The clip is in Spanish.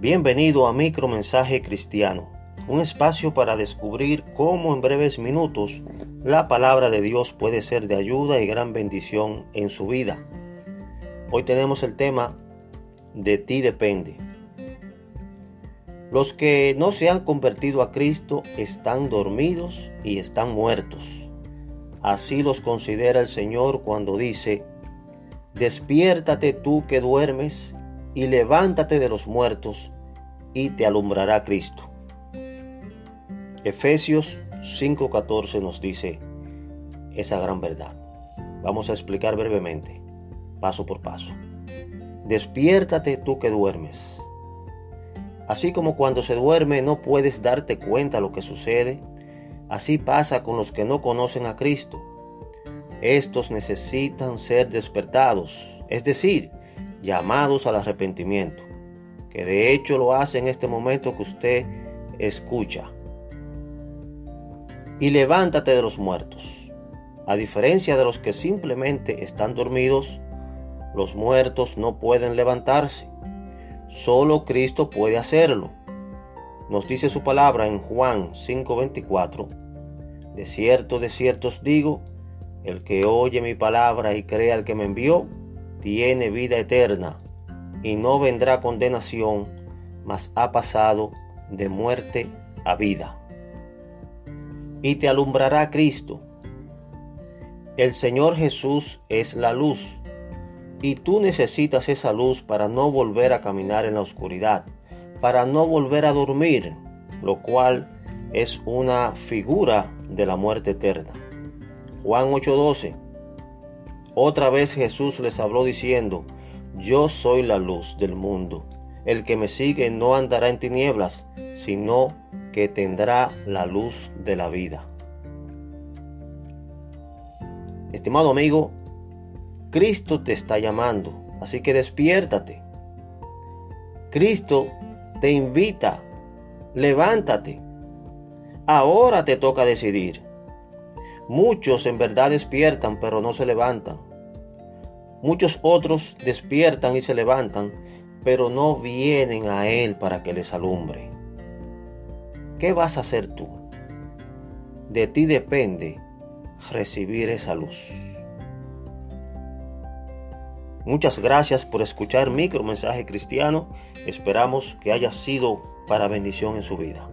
Bienvenido a Micromensaje Cristiano, un espacio para descubrir cómo en breves minutos la palabra de Dios puede ser de ayuda y gran bendición en su vida. Hoy tenemos el tema De ti depende. Los que no se han convertido a Cristo están dormidos y están muertos. Así los considera el Señor cuando dice, Despiértate tú que duermes y levántate de los muertos y te alumbrará Cristo. Efesios 5:14 nos dice esa gran verdad. Vamos a explicar brevemente, paso por paso. Despiértate tú que duermes. Así como cuando se duerme no puedes darte cuenta lo que sucede, así pasa con los que no conocen a Cristo. Estos necesitan ser despertados, es decir, llamados al arrepentimiento, que de hecho lo hace en este momento que usted escucha. Y levántate de los muertos. A diferencia de los que simplemente están dormidos, los muertos no pueden levantarse. Solo Cristo puede hacerlo. Nos dice su palabra en Juan 5:24. De cierto, de cierto os digo, el que oye mi palabra y crea al que me envió, tiene vida eterna y no vendrá condenación, mas ha pasado de muerte a vida. Y te alumbrará Cristo. El Señor Jesús es la luz, y tú necesitas esa luz para no volver a caminar en la oscuridad, para no volver a dormir, lo cual es una figura de la muerte eterna. Juan 8:12 otra vez Jesús les habló diciendo, Yo soy la luz del mundo. El que me sigue no andará en tinieblas, sino que tendrá la luz de la vida. Estimado amigo, Cristo te está llamando, así que despiértate. Cristo te invita, levántate. Ahora te toca decidir. Muchos en verdad despiertan pero no se levantan. Muchos otros despiertan y se levantan, pero no vienen a Él para que les alumbre. ¿Qué vas a hacer tú? De ti depende recibir esa luz. Muchas gracias por escuchar Micromensaje Cristiano. Esperamos que haya sido para bendición en su vida.